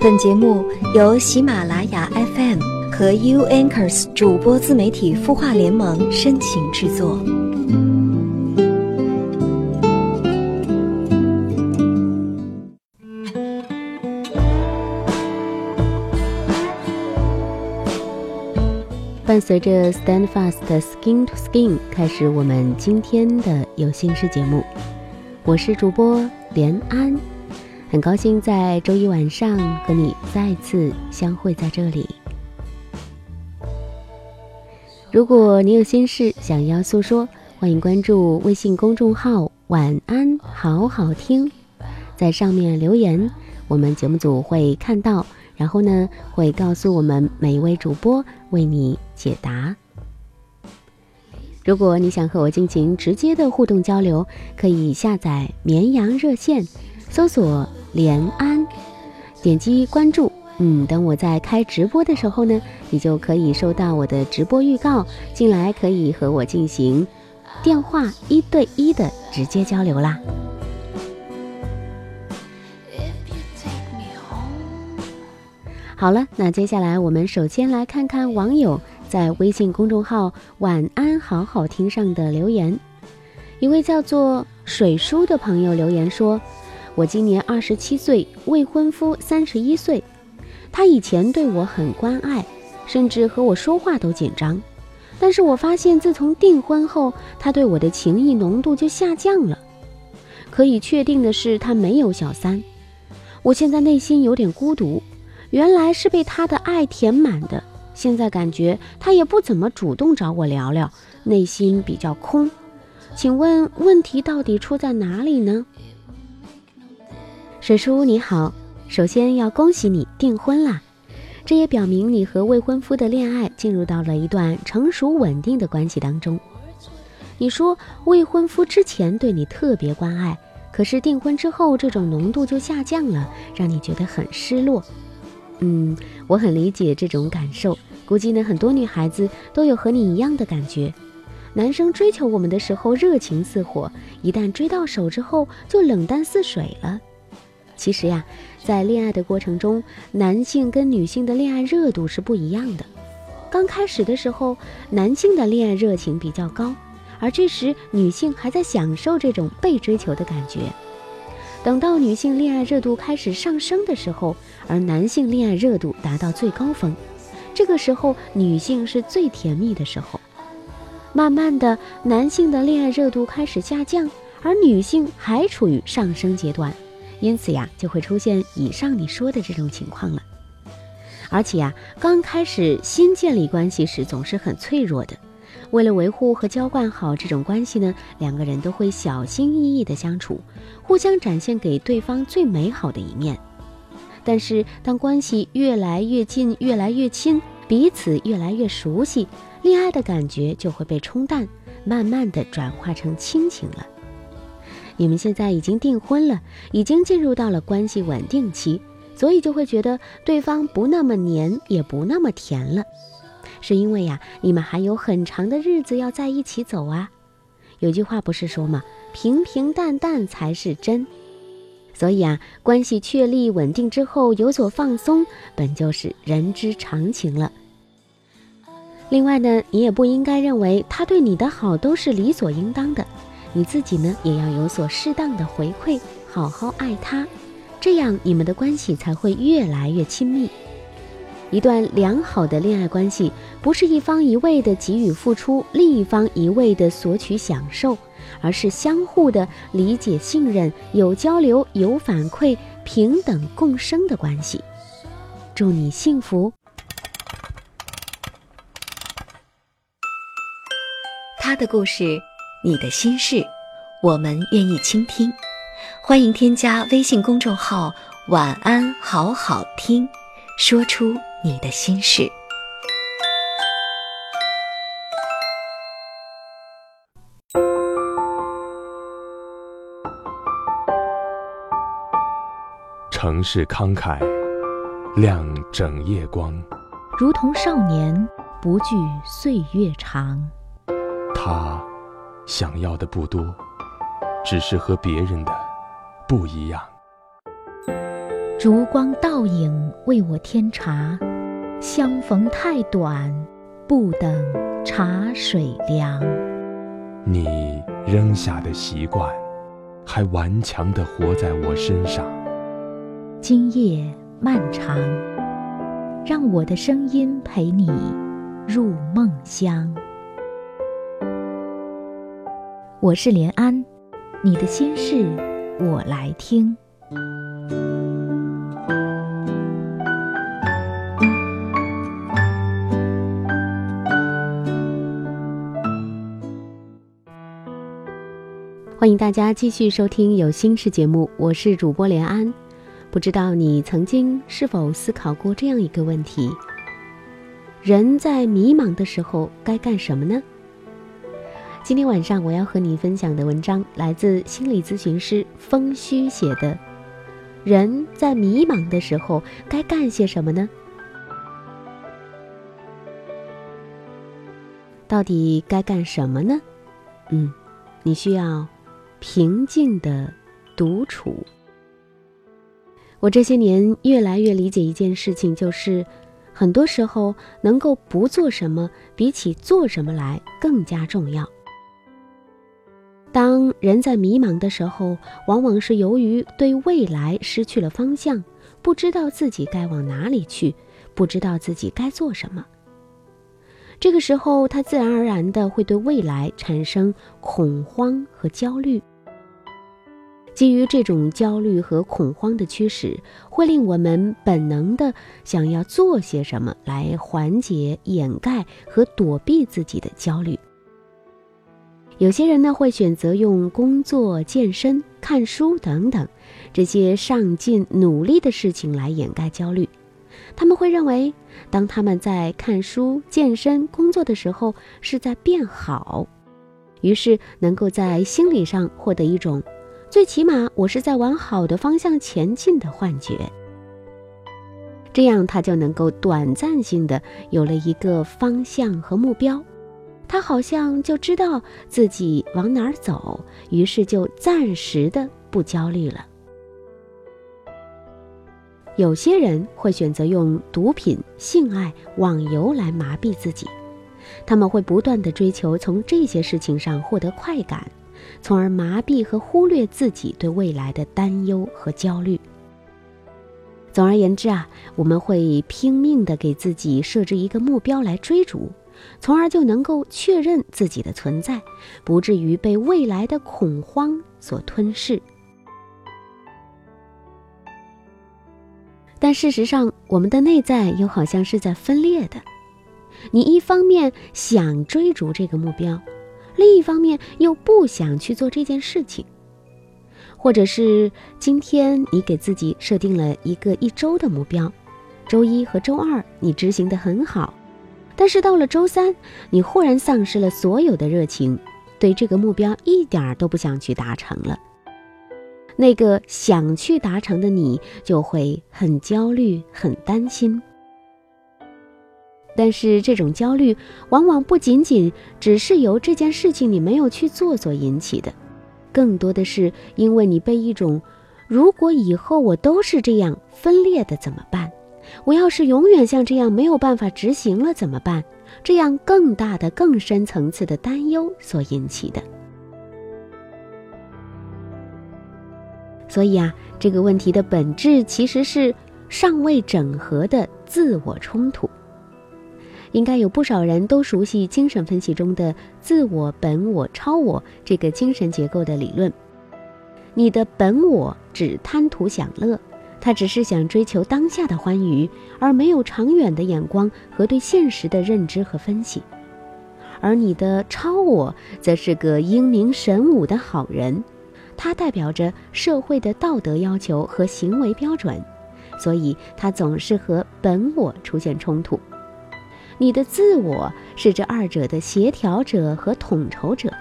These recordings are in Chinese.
本节目由喜马拉雅 FM 和 U Anchors 主播自媒体孵化联盟深情制作。伴随着 Stand Fast Skin to Skin 开始我们今天的有心事节目，我是主播连安。很高兴在周一晚上和你再次相会在这里。如果你有心事想要诉说，欢迎关注微信公众号“晚安好好听”，在上面留言，我们节目组会看到，然后呢会告诉我们每一位主播为你解答。如果你想和我进行直接的互动交流，可以下载绵羊热线，搜索。连安，点击关注。嗯，等我在开直播的时候呢，你就可以收到我的直播预告，进来可以和我进行电话一对一的直接交流啦。好了，那接下来我们首先来看看网友在微信公众号“晚安好好听”上的留言。一位叫做水叔的朋友留言说。我今年二十七岁，未婚夫三十一岁。他以前对我很关爱，甚至和我说话都紧张。但是我发现，自从订婚后，他对我的情谊浓度就下降了。可以确定的是，他没有小三。我现在内心有点孤独，原来是被他的爱填满的。现在感觉他也不怎么主动找我聊聊，内心比较空。请问问题到底出在哪里呢？水叔你好，首先要恭喜你订婚啦，这也表明你和未婚夫的恋爱进入到了一段成熟稳定的关系当中。你说未婚夫之前对你特别关爱，可是订婚之后这种浓度就下降了，让你觉得很失落。嗯，我很理解这种感受，估计呢很多女孩子都有和你一样的感觉。男生追求我们的时候热情似火，一旦追到手之后就冷淡似水了。其实呀，在恋爱的过程中，男性跟女性的恋爱热度是不一样的。刚开始的时候，男性的恋爱热情比较高，而这时女性还在享受这种被追求的感觉。等到女性恋爱热度开始上升的时候，而男性恋爱热度达到最高峰，这个时候女性是最甜蜜的时候。慢慢的，男性的恋爱热度开始下降，而女性还处于上升阶段。因此呀，就会出现以上你说的这种情况了。而且呀，刚开始新建立关系时总是很脆弱的，为了维护和浇灌好这种关系呢，两个人都会小心翼翼的相处，互相展现给对方最美好的一面。但是当关系越来越近、越来越亲，彼此越来越熟悉，恋爱的感觉就会被冲淡，慢慢的转化成亲情了。你们现在已经订婚了，已经进入到了关系稳定期，所以就会觉得对方不那么黏，也不那么甜了，是因为呀，你们还有很长的日子要在一起走啊。有句话不是说吗？平平淡淡才是真。所以啊，关系确立稳定之后有所放松，本就是人之常情了。另外呢，你也不应该认为他对你的好都是理所应当的。你自己呢，也要有所适当的回馈，好好爱他，这样你们的关系才会越来越亲密。一段良好的恋爱关系，不是一方一味的给予付出，另一方一味的索取享受，而是相互的理解、信任，有交流、有反馈，平等共生的关系。祝你幸福。他的故事。你的心事，我们愿意倾听。欢迎添加微信公众号“晚安好好听”，说出你的心事。城市慷慨，亮整夜光，如同少年不惧岁月长。他。想要的不多，只是和别人的不一样。烛光倒影为我添茶，相逢太短，不等茶水凉。你扔下的习惯，还顽强地活在我身上。今夜漫长，让我的声音陪你入梦乡。我是连安，你的心事我来听。欢迎大家继续收听有心事节目，我是主播连安。不知道你曾经是否思考过这样一个问题：人在迷茫的时候该干什么呢？今天晚上我要和你分享的文章来自心理咨询师风虚写的《人在迷茫的时候该干些什么呢？到底该干什么呢？嗯，你需要。平静的独处。我这些年越来越理解一件事情，就是很多时候能够不做什么，比起做什么来更加重要。当人在迷茫的时候，往往是由于对未来失去了方向，不知道自己该往哪里去，不知道自己该做什么。这个时候，他自然而然的会对未来产生恐慌和焦虑。基于这种焦虑和恐慌的驱使，会令我们本能的想要做些什么来缓解、掩盖和躲避自己的焦虑。有些人呢，会选择用工作、健身、看书等等这些上进、努力的事情来掩盖焦虑。他们会认为，当他们在看书、健身、工作的时候，是在变好，于是能够在心理上获得一种最起码我是在往好的方向前进的幻觉。这样，他就能够短暂性的有了一个方向和目标，他好像就知道自己往哪儿走，于是就暂时的不焦虑了。有些人会选择用毒品、性爱、网游来麻痹自己，他们会不断的追求从这些事情上获得快感，从而麻痹和忽略自己对未来的担忧和焦虑。总而言之啊，我们会拼命的给自己设置一个目标来追逐，从而就能够确认自己的存在，不至于被未来的恐慌所吞噬。但事实上，我们的内在又好像是在分裂的。你一方面想追逐这个目标，另一方面又不想去做这件事情。或者是今天你给自己设定了一个一周的目标，周一和周二你执行的很好，但是到了周三，你忽然丧失了所有的热情，对这个目标一点儿都不想去达成了。那个想去达成的你就会很焦虑、很担心，但是这种焦虑往往不仅仅只是由这件事情你没有去做所引起的，更多的是因为你被一种“如果以后我都是这样分裂的怎么办？我要是永远像这样没有办法执行了怎么办？”这样更大的、更深层次的担忧所引起的。所以啊，这个问题的本质其实是尚未整合的自我冲突。应该有不少人都熟悉精神分析中的自我、本我、超我这个精神结构的理论。你的本我只贪图享乐，他只是想追求当下的欢愉，而没有长远的眼光和对现实的认知和分析。而你的超我则是个英明神武的好人。它代表着社会的道德要求和行为标准，所以它总是和本我出现冲突。你的自我是这二者的协调者和统筹者，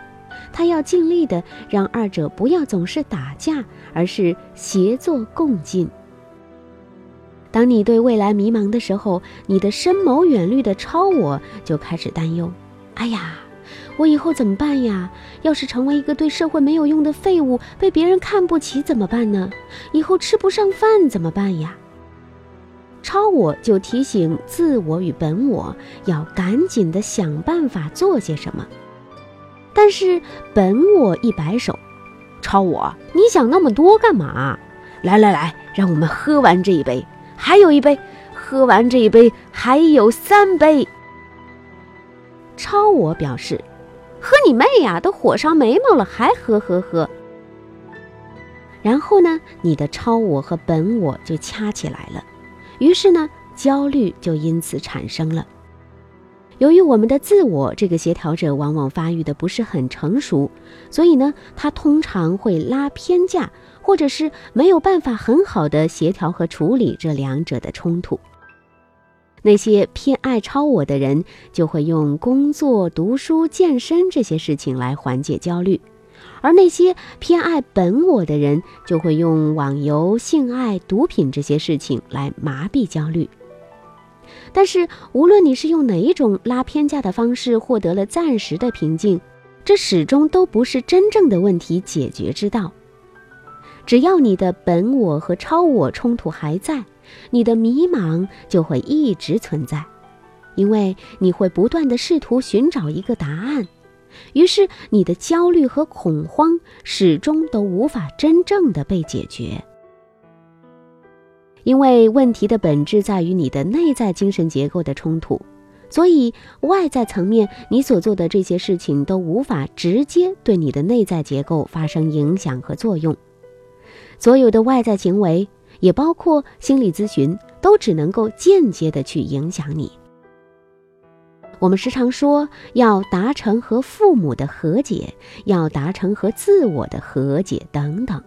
他要尽力的让二者不要总是打架，而是协作共进。当你对未来迷茫的时候，你的深谋远虑的超我就开始担忧：哎呀，我以后怎么办呀？要是成为一个对社会没有用的废物，被别人看不起怎么办呢？以后吃不上饭怎么办呀？超我就提醒自我与本我要赶紧的想办法做些什么，但是本我一摆手，超我，你想那么多干嘛？来来来，让我们喝完这一杯，还有一杯，喝完这一杯还有三杯。超我表示，喝你妹呀，都火烧眉毛了还喝喝喝。然后呢，你的超我和本我就掐起来了。于是呢，焦虑就因此产生了。由于我们的自我这个协调者往往发育的不是很成熟，所以呢，他通常会拉偏架，或者是没有办法很好的协调和处理这两者的冲突。那些偏爱超我的人，就会用工作、读书、健身这些事情来缓解焦虑。而那些偏爱本我的人，就会用网游、性爱、毒品这些事情来麻痹焦虑。但是，无论你是用哪一种拉偏架的方式获得了暂时的平静，这始终都不是真正的问题解决之道。只要你的本我和超我冲突还在，你的迷茫就会一直存在，因为你会不断的试图寻找一个答案。于是，你的焦虑和恐慌始终都无法真正的被解决，因为问题的本质在于你的内在精神结构的冲突，所以外在层面你所做的这些事情都无法直接对你的内在结构发生影响和作用。所有的外在行为，也包括心理咨询，都只能够间接的去影响你。我们时常说要达成和父母的和解，要达成和自我的和解等等，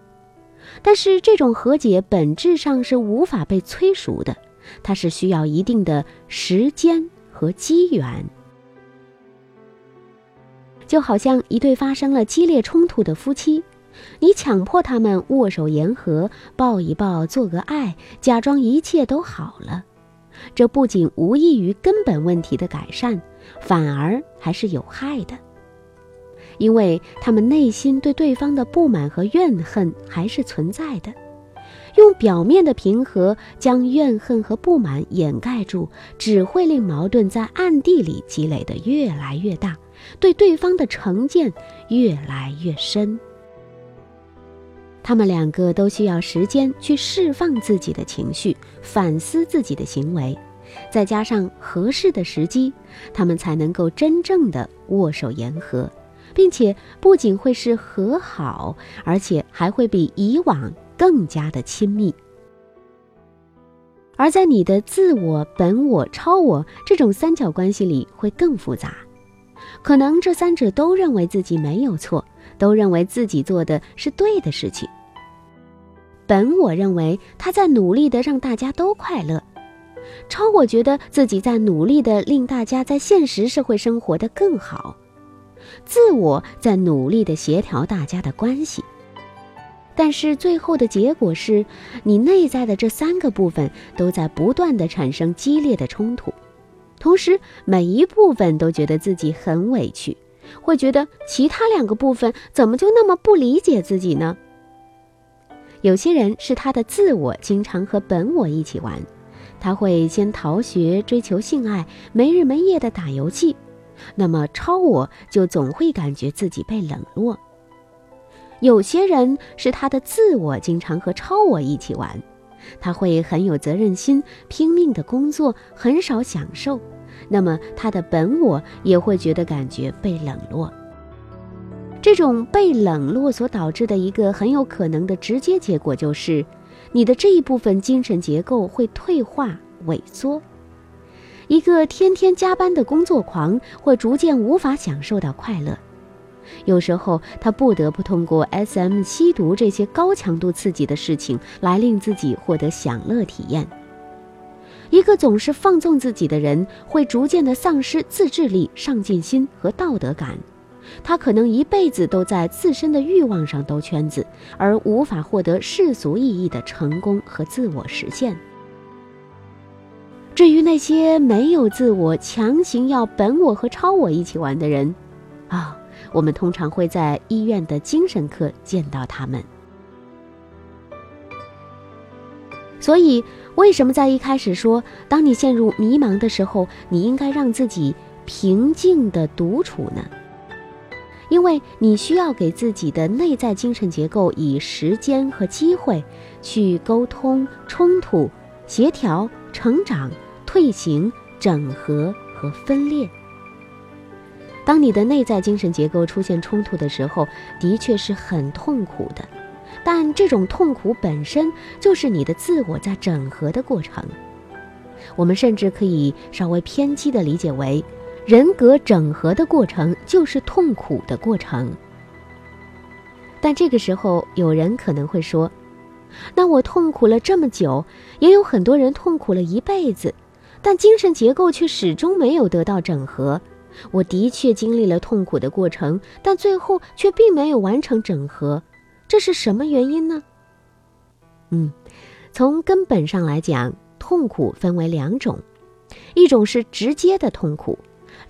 但是这种和解本质上是无法被催熟的，它是需要一定的时间和机缘。就好像一对发生了激烈冲突的夫妻，你强迫他们握手言和，抱一抱，做个爱，假装一切都好了。这不仅无益于根本问题的改善，反而还是有害的，因为他们内心对对方的不满和怨恨还是存在的。用表面的平和将怨恨和不满掩盖住，只会令矛盾在暗地里积累的越来越大，对对方的成见越来越深。他们两个都需要时间去释放自己的情绪，反思自己的行为，再加上合适的时机，他们才能够真正的握手言和，并且不仅会是和好，而且还会比以往更加的亲密。而在你的自我、本我、超我这种三角关系里，会更复杂，可能这三者都认为自己没有错。都认为自己做的是对的事情。本我认为他在努力的让大家都快乐，超我觉得自己在努力的令大家在现实社会生活的更好，自我在努力的协调大家的关系。但是最后的结果是，你内在的这三个部分都在不断的产生激烈的冲突，同时每一部分都觉得自己很委屈。会觉得其他两个部分怎么就那么不理解自己呢？有些人是他的自我经常和本我一起玩，他会先逃学、追求性爱、没日没夜的打游戏，那么超我就总会感觉自己被冷落。有些人是他的自我经常和超我一起玩，他会很有责任心，拼命的工作，很少享受。那么，他的本我也会觉得感觉被冷落。这种被冷落所导致的一个很有可能的直接结果，就是你的这一部分精神结构会退化萎缩。一个天天加班的工作狂会逐渐无法享受到快乐，有时候他不得不通过 SM、吸毒这些高强度刺激的事情来令自己获得享乐体验。一个总是放纵自己的人，会逐渐的丧失自制力、上进心和道德感。他可能一辈子都在自身的欲望上兜圈子，而无法获得世俗意义的成功和自我实现。至于那些没有自我、强行要本我和超我一起玩的人，啊，我们通常会在医院的精神科见到他们。所以，为什么在一开始说，当你陷入迷茫的时候，你应该让自己平静的独处呢？因为你需要给自己的内在精神结构以时间和机会，去沟通、冲突、协调、成长、退行、整合和分裂。当你的内在精神结构出现冲突的时候，的确是很痛苦的。但这种痛苦本身就是你的自我在整合的过程。我们甚至可以稍微偏激地理解为，人格整合的过程就是痛苦的过程。但这个时候，有人可能会说：“那我痛苦了这么久，也有很多人痛苦了一辈子，但精神结构却始终没有得到整合。我的确经历了痛苦的过程，但最后却并没有完成整合。”这是什么原因呢？嗯，从根本上来讲，痛苦分为两种，一种是直接的痛苦，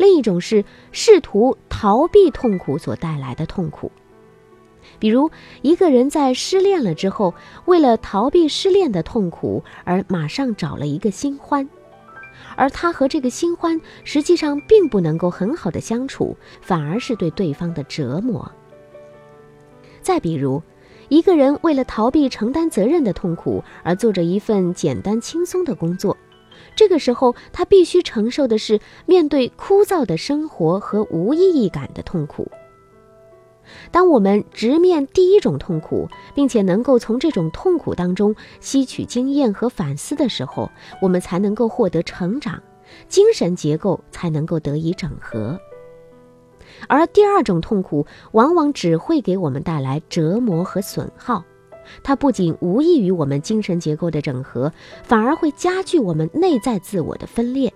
另一种是试图逃避痛苦所带来的痛苦。比如，一个人在失恋了之后，为了逃避失恋的痛苦，而马上找了一个新欢，而他和这个新欢实际上并不能够很好的相处，反而是对对方的折磨。再比如，一个人为了逃避承担责任的痛苦而做着一份简单轻松的工作，这个时候他必须承受的是面对枯燥的生活和无意义感的痛苦。当我们直面第一种痛苦，并且能够从这种痛苦当中吸取经验和反思的时候，我们才能够获得成长，精神结构才能够得以整合。而第二种痛苦往往只会给我们带来折磨和损耗，它不仅无益于我们精神结构的整合，反而会加剧我们内在自我的分裂。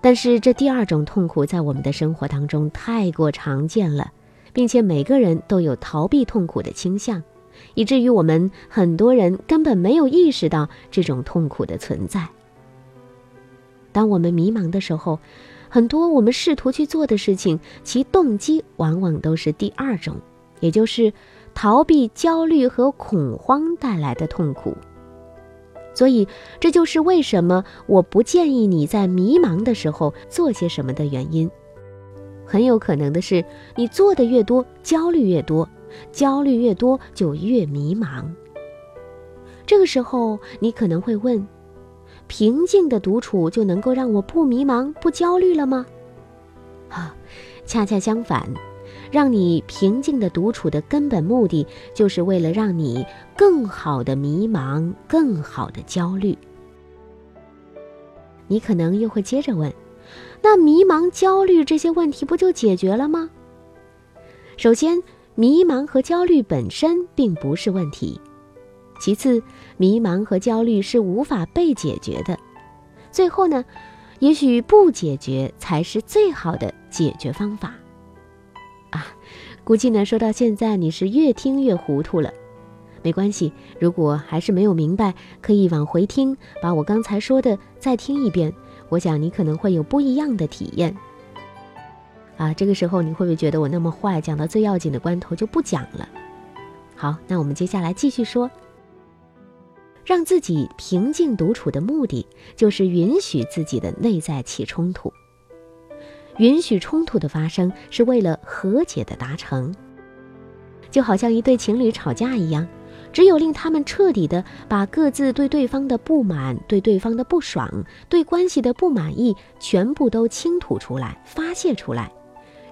但是这第二种痛苦在我们的生活当中太过常见了，并且每个人都有逃避痛苦的倾向，以至于我们很多人根本没有意识到这种痛苦的存在。当我们迷茫的时候，很多我们试图去做的事情，其动机往往都是第二种，也就是逃避焦虑和恐慌带来的痛苦。所以，这就是为什么我不建议你在迷茫的时候做些什么的原因。很有可能的是，你做的越多，焦虑越多，焦虑越多就越迷茫。这个时候，你可能会问。平静的独处就能够让我不迷茫、不焦虑了吗？啊，恰恰相反，让你平静的独处的根本目的，就是为了让你更好的迷茫、更好的焦虑。你可能又会接着问：那迷茫、焦虑这些问题不就解决了吗？首先，迷茫和焦虑本身并不是问题。其次，迷茫和焦虑是无法被解决的。最后呢，也许不解决才是最好的解决方法。估计呢，说到现在你是越听越糊涂了。没关系，如果还是没有明白，可以往回听，把我刚才说的再听一遍。我想你可能会有不一样的体验。啊，这个时候你会不会觉得我那么坏？讲到最要紧的关头就不讲了。好，那我们接下来继续说。让自己平静独处的目的，就是允许自己的内在起冲突。允许冲突的发生，是为了和解的达成。就好像一对情侣吵架一样，只有令他们彻底的把各自对对方的不满、对对方的不爽、对关系的不满意，全部都倾吐出来、发泄出来，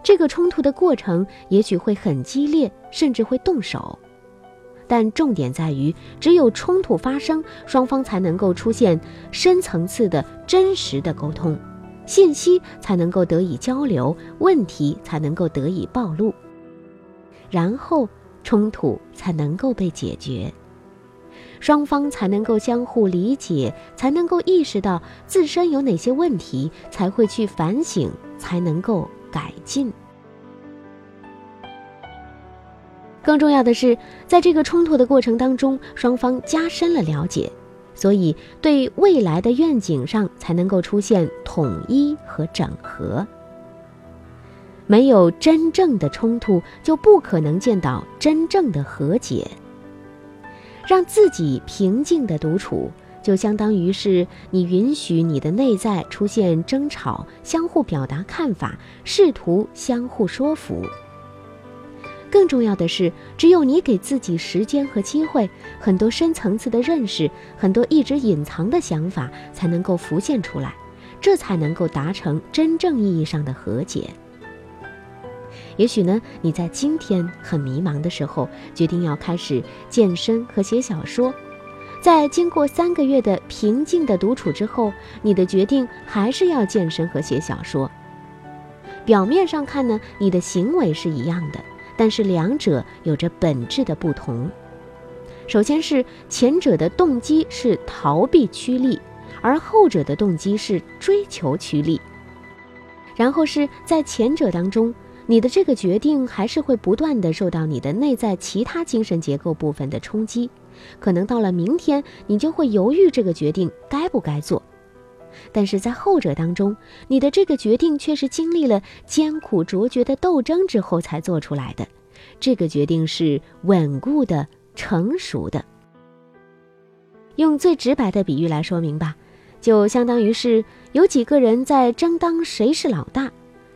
这个冲突的过程也许会很激烈，甚至会动手。但重点在于，只有冲突发生，双方才能够出现深层次的真实的沟通，信息才能够得以交流，问题才能够得以暴露，然后冲突才能够被解决，双方才能够相互理解，才能够意识到自身有哪些问题，才会去反省，才能够改进。更重要的是，在这个冲突的过程当中，双方加深了了解，所以对未来的愿景上才能够出现统一和整合。没有真正的冲突，就不可能见到真正的和解。让自己平静的独处，就相当于是你允许你的内在出现争吵，相互表达看法，试图相互说服。更重要的是，只有你给自己时间和机会，很多深层次的认识，很多一直隐藏的想法，才能够浮现出来，这才能够达成真正意义上的和解。也许呢，你在今天很迷茫的时候，决定要开始健身和写小说，在经过三个月的平静的独处之后，你的决定还是要健身和写小说。表面上看呢，你的行为是一样的，但是两者有着本质的不同。首先是前者的动机是逃避趋利，而后者的动机是追求趋利。然后是在前者当中。你的这个决定还是会不断的受到你的内在其他精神结构部分的冲击，可能到了明天你就会犹豫这个决定该不该做，但是在后者当中，你的这个决定却是经历了艰苦卓绝的斗争之后才做出来的，这个决定是稳固的、成熟的。用最直白的比喻来说明吧，就相当于是有几个人在争当谁是老大。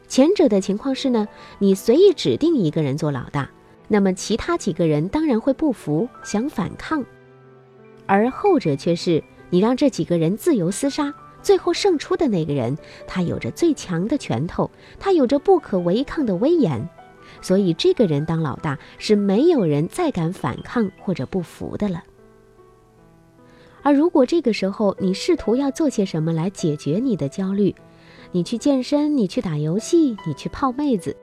前者的情况是呢，你随意指定一个人做老大，那么其他几个人当然会不服，想反抗；而后者却是你让这几个人自由厮杀，最后胜出的那个人，他有着最强的拳头，他有着不可违抗的威严，所以这个人当老大是没有人再敢反抗或者不服的了。而如果这个时候你试图要做些什么来解决你的焦虑，你去健身，你去打游戏，你去泡妹子，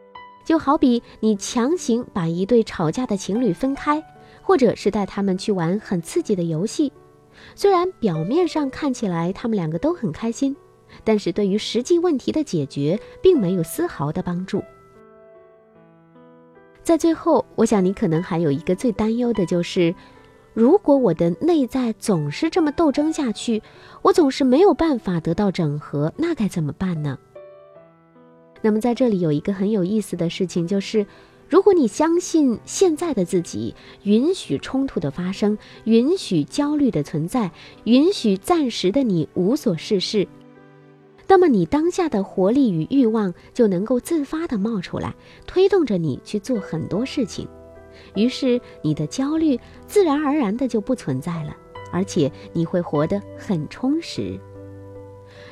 就好比你强行把一对吵架的情侣分开，或者是带他们去玩很刺激的游戏。虽然表面上看起来他们两个都很开心，但是对于实际问题的解决并没有丝毫的帮助。在最后，我想你可能还有一个最担忧的就是。如果我的内在总是这么斗争下去，我总是没有办法得到整合，那该怎么办呢？那么在这里有一个很有意思的事情，就是如果你相信现在的自己允许冲突的发生，允许焦虑的存在，允许暂时的你无所事事，那么你当下的活力与欲望就能够自发的冒出来，推动着你去做很多事情。于是，你的焦虑自然而然的就不存在了，而且你会活得很充实。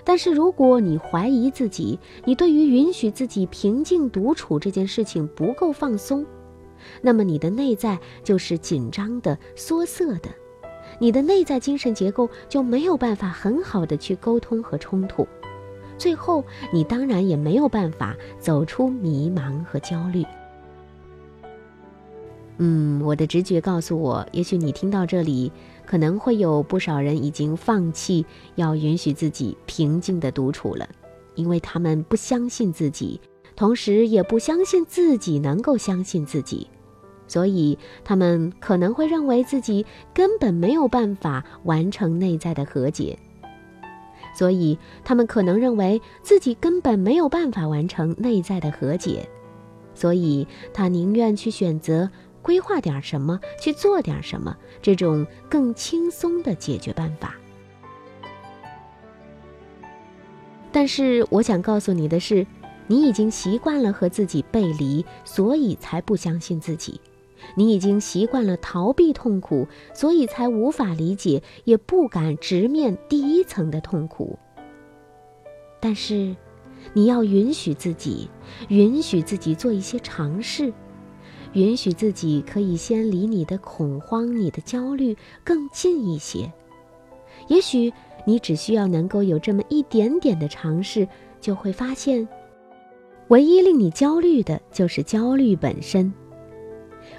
但是，如果你怀疑自己，你对于允许自己平静独处这件事情不够放松，那么你的内在就是紧张的、缩色的，你的内在精神结构就没有办法很好的去沟通和冲突，最后你当然也没有办法走出迷茫和焦虑。嗯，我的直觉告诉我，也许你听到这里，可能会有不少人已经放弃要允许自己平静的独处了，因为他们不相信自己，同时也不相信自己能够相信自己，所以他们可能会认为自己根本没有办法完成内在的和解，所以他们可能认为自己根本没有办法完成内在的和解，所以他宁愿去选择。规划点什么，去做点什么，这种更轻松的解决办法。但是，我想告诉你的是，你已经习惯了和自己背离，所以才不相信自己；你已经习惯了逃避痛苦，所以才无法理解，也不敢直面第一层的痛苦。但是，你要允许自己，允许自己做一些尝试。允许自己可以先离你的恐慌、你的焦虑更近一些。也许你只需要能够有这么一点点的尝试，就会发现，唯一令你焦虑的就是焦虑本身；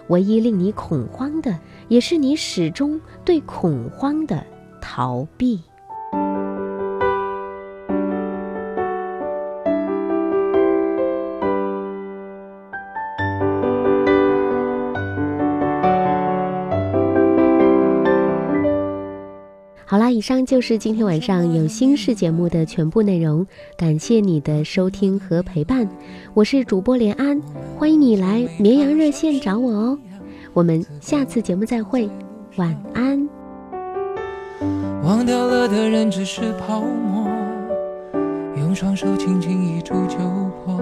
唯一令你恐慌的，也是你始终对恐慌的逃避。上就是今天晚上有心事节目的全部内容，感谢你的收听和陪伴，我是主播连安，欢迎你来绵阳热线找我哦，我们下次节目再会，晚安。忘掉了的人只是泡沫，用双手轻轻一触就破，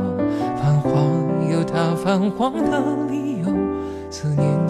泛黄有它泛黄的理由，思念。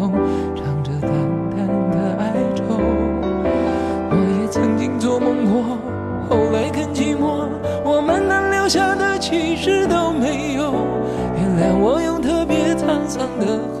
其实都没有。原谅我用特别沧桑的